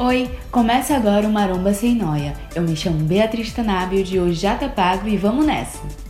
Oi, começa agora o Maromba Sem Noia. Eu me chamo Beatriz Tanábio, de hoje já tá pago e vamos nessa!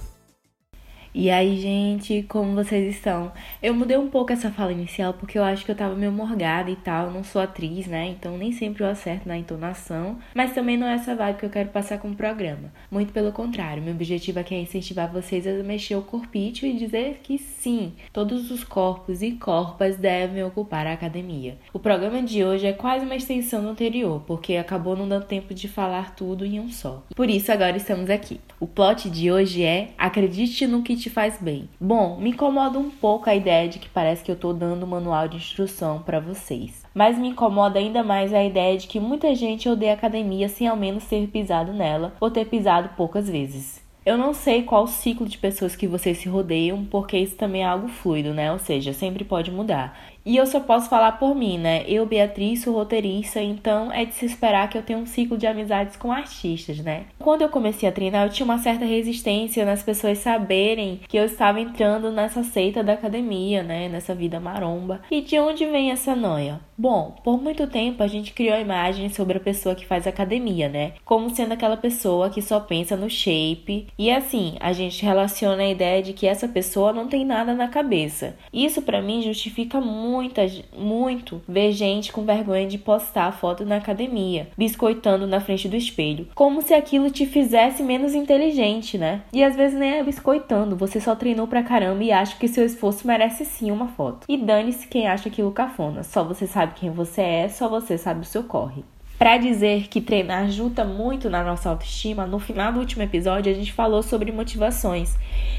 E aí, gente, como vocês estão? Eu mudei um pouco essa fala inicial porque eu acho que eu tava meio morgada e tal. Não sou atriz, né? Então nem sempre eu acerto na entonação. Mas também não é essa vibe que eu quero passar com o programa. Muito pelo contrário, meu objetivo aqui é incentivar vocês a mexer o corpício e dizer que sim, todos os corpos e corpas devem ocupar a academia. O programa de hoje é quase uma extensão do anterior, porque acabou não dando tempo de falar tudo em um só. Por isso, agora estamos aqui. O plot de hoje é Acredite no que te te faz bem. Bom, me incomoda um pouco a ideia de que parece que eu estou dando um manual de instrução para vocês. Mas me incomoda ainda mais a ideia de que muita gente odeia academia sem ao menos ter pisado nela ou ter pisado poucas vezes. Eu não sei qual o ciclo de pessoas que vocês se rodeiam, porque isso também é algo fluido, né? Ou seja, sempre pode mudar. E eu só posso falar por mim, né? Eu, Beatriz, sou roteirista, então é de se esperar que eu tenha um ciclo de amizades com artistas, né? Quando eu comecei a treinar, eu tinha uma certa resistência nas pessoas saberem que eu estava entrando nessa seita da academia, né? Nessa vida maromba. E de onde vem essa noia? Bom, por muito tempo a gente criou a imagem sobre a pessoa que faz academia, né? Como sendo aquela pessoa que só pensa no shape. E assim, a gente relaciona a ideia de que essa pessoa não tem nada na cabeça. Isso para mim justifica muito muita, muito ver gente com vergonha de postar foto na academia, biscoitando na frente do espelho, como se aquilo te fizesse menos inteligente, né? E às vezes nem é biscoitando, você só treinou pra caramba e acha que seu esforço merece sim uma foto. E dane-se quem acha aquilo cafona, só você sabe quem você é, só você sabe o seu corre. Para dizer que treinar ajuda muito na nossa autoestima, no final do último episódio a gente falou sobre motivações.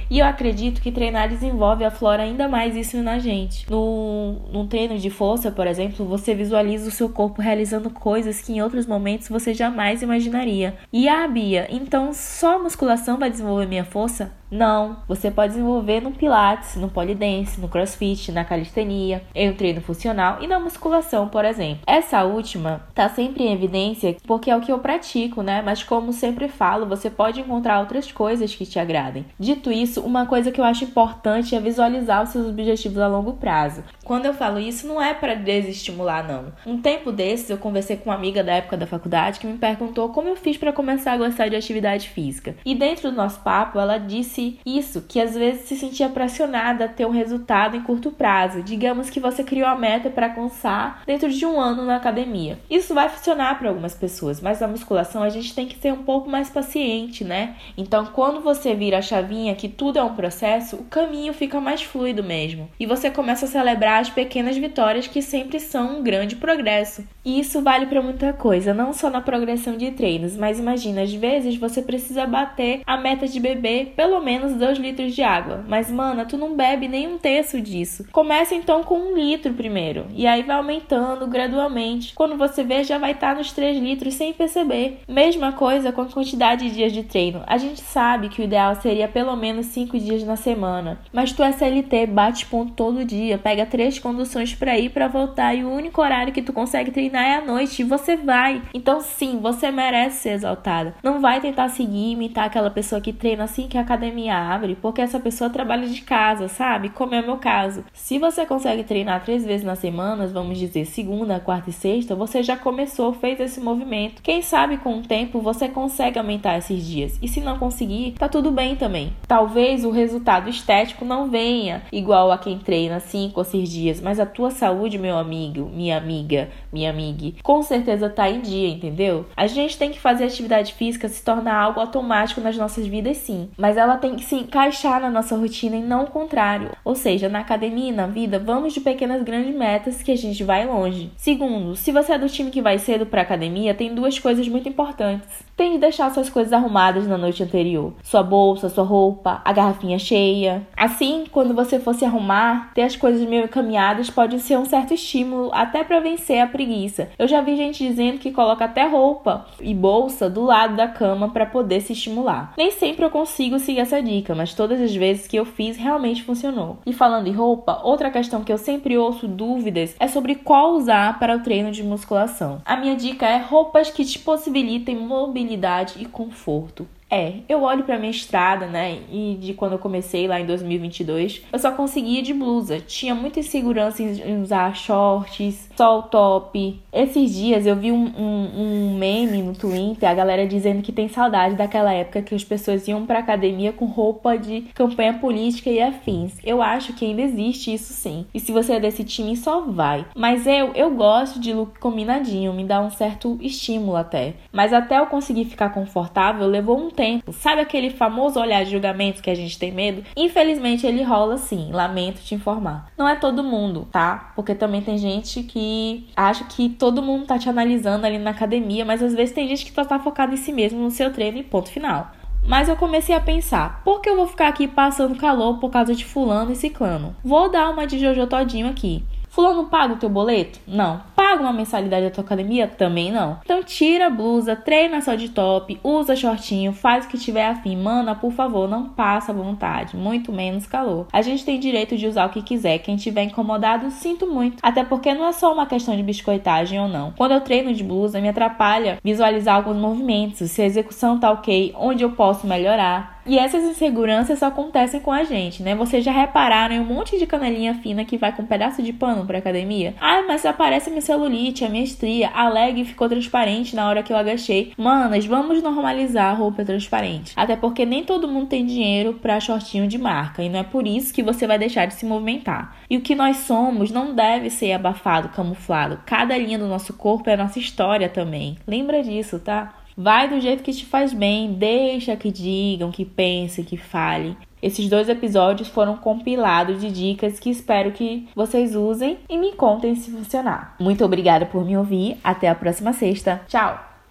E eu acredito que treinar desenvolve a flora ainda mais isso na gente. No, num treino de força, por exemplo, você visualiza o seu corpo realizando coisas que em outros momentos você jamais imaginaria. E a ah, Bia, então só a musculação vai desenvolver minha força? Não, você pode desenvolver no pilates, no polidense, no crossfit, na calistenia, em um treino funcional e na musculação, por exemplo. Essa última tá sempre em evidência porque é o que eu pratico, né? Mas como sempre falo, você pode encontrar outras coisas que te agradem. Dito isso, uma coisa que eu acho importante é visualizar os seus objetivos a longo prazo. Quando eu falo isso, não é para desestimular, não. Um tempo desses, eu conversei com uma amiga da época da faculdade que me perguntou como eu fiz para começar a gostar de atividade física. E dentro do nosso papo, ela disse isso, que às vezes se sentia pressionada a ter um resultado em curto prazo. Digamos que você criou a meta para alcançar dentro de um ano na academia. Isso vai funcionar para algumas pessoas, mas na musculação a gente tem que ser um pouco mais paciente, né? Então, quando você vira a chavinha que tudo é um processo, o caminho fica mais fluido mesmo. E você começa a celebrar as pequenas vitórias que sempre são um grande progresso. E isso vale para muita coisa, não só na progressão de treinos, mas imagina, às vezes você precisa bater a meta de beber pelo menos 2 litros de água. Mas, mana, tu não bebe nem um terço disso. Começa então com um litro primeiro. E aí vai aumentando gradualmente. Quando você vê, já vai estar tá nos 3 litros sem perceber. Mesma coisa com a quantidade de dias de treino. A gente sabe que o ideal seria pelo menos 5 dias na semana. Mas tu é CLT, bate ponto todo dia, pega três conduções para ir para voltar e o único horário que tu consegue treinar é à noite e você vai. Então sim, você merece ser exaltada. Não vai tentar seguir imitar aquela pessoa que treina assim que a academia abre porque essa pessoa trabalha de casa, sabe? Como é o meu caso. Se você consegue treinar três vezes na semana, vamos dizer segunda, quarta e sexta, você já começou, fez esse movimento. Quem sabe com o tempo você consegue aumentar esses dias. E se não conseguir, tá tudo bem também. Talvez o resultado estético não venha igual a quem treina cinco ou seis dias, mas a tua saúde, meu amigo, minha amiga, minha amiga, com certeza tá em dia, entendeu? A gente tem que fazer atividade física se tornar algo automático nas nossas vidas, sim, mas ela tem que se encaixar na nossa rotina e não o contrário. Ou seja, na academia e na vida, vamos de pequenas grandes metas que a gente vai longe. Segundo, se você é do time que vai cedo para academia, tem duas coisas muito importantes. Tem de deixar suas coisas arrumadas na noite anterior. Sua bolsa, sua roupa, a garrafinha cheia. Assim, quando você for se arrumar, ter as coisas meio encaminhadas pode ser um certo estímulo até para vencer a preguiça. Eu já vi gente dizendo que coloca até roupa e bolsa do lado da cama para poder se estimular. Nem sempre eu consigo seguir essa dica, mas todas as vezes que eu fiz realmente funcionou. E falando em roupa, outra questão que eu sempre ouço dúvidas é sobre qual usar para o treino de musculação. A minha dica é roupas que te possibilitem mobilidade e conforto. É, eu olho pra minha estrada, né? E de quando eu comecei lá em 2022, eu só conseguia de blusa. Tinha muita insegurança em usar shorts, só o top. Esses dias eu vi um, um, um meme no Twitter, a galera dizendo que tem saudade daquela época que as pessoas iam pra academia com roupa de campanha política e afins. Eu acho que ainda existe isso sim. E se você é desse time, só vai. Mas eu, eu gosto de look combinadinho, me dá um certo estímulo até. Mas até eu conseguir ficar confortável, levou um tempo. Sabe aquele famoso olhar de julgamento que a gente tem medo? Infelizmente ele rola sim, lamento te informar. Não é todo mundo, tá? Porque também tem gente que acha que todo mundo tá te analisando ali na academia, mas às vezes tem gente que só tá focado em si mesmo, no seu treino e ponto final. Mas eu comecei a pensar, por que eu vou ficar aqui passando calor por causa de fulano e ciclano? Vou dar uma de Jojo todinho aqui. Fulano paga o teu boleto? Não. Paga uma mensalidade da tua academia? Também não. Então tira a blusa, treina só de top, usa shortinho, faz o que tiver afim. Mana, por favor, não passa vontade, muito menos calor. A gente tem direito de usar o que quiser. Quem tiver incomodado, sinto muito. Até porque não é só uma questão de biscoitagem ou não. Quando eu treino de blusa, me atrapalha visualizar alguns movimentos, se a execução tá ok, onde eu posso melhorar. E essas inseguranças só acontecem com a gente, né? Vocês já repararam em um monte de canelinha fina que vai com um pedaço de pano pra academia? Ah, mas aparece minha celulite, a minha estria, a leg ficou transparente na hora que eu agachei. Manas, vamos normalizar a roupa transparente. Até porque nem todo mundo tem dinheiro pra shortinho de marca, e não é por isso que você vai deixar de se movimentar. E o que nós somos não deve ser abafado, camuflado. Cada linha do nosso corpo é a nossa história também. Lembra disso, tá? Vai do jeito que te faz bem, deixa que digam, que pensem, que falem. Esses dois episódios foram compilados de dicas que espero que vocês usem e me contem se funcionar. Muito obrigada por me ouvir. Até a próxima sexta. Tchau!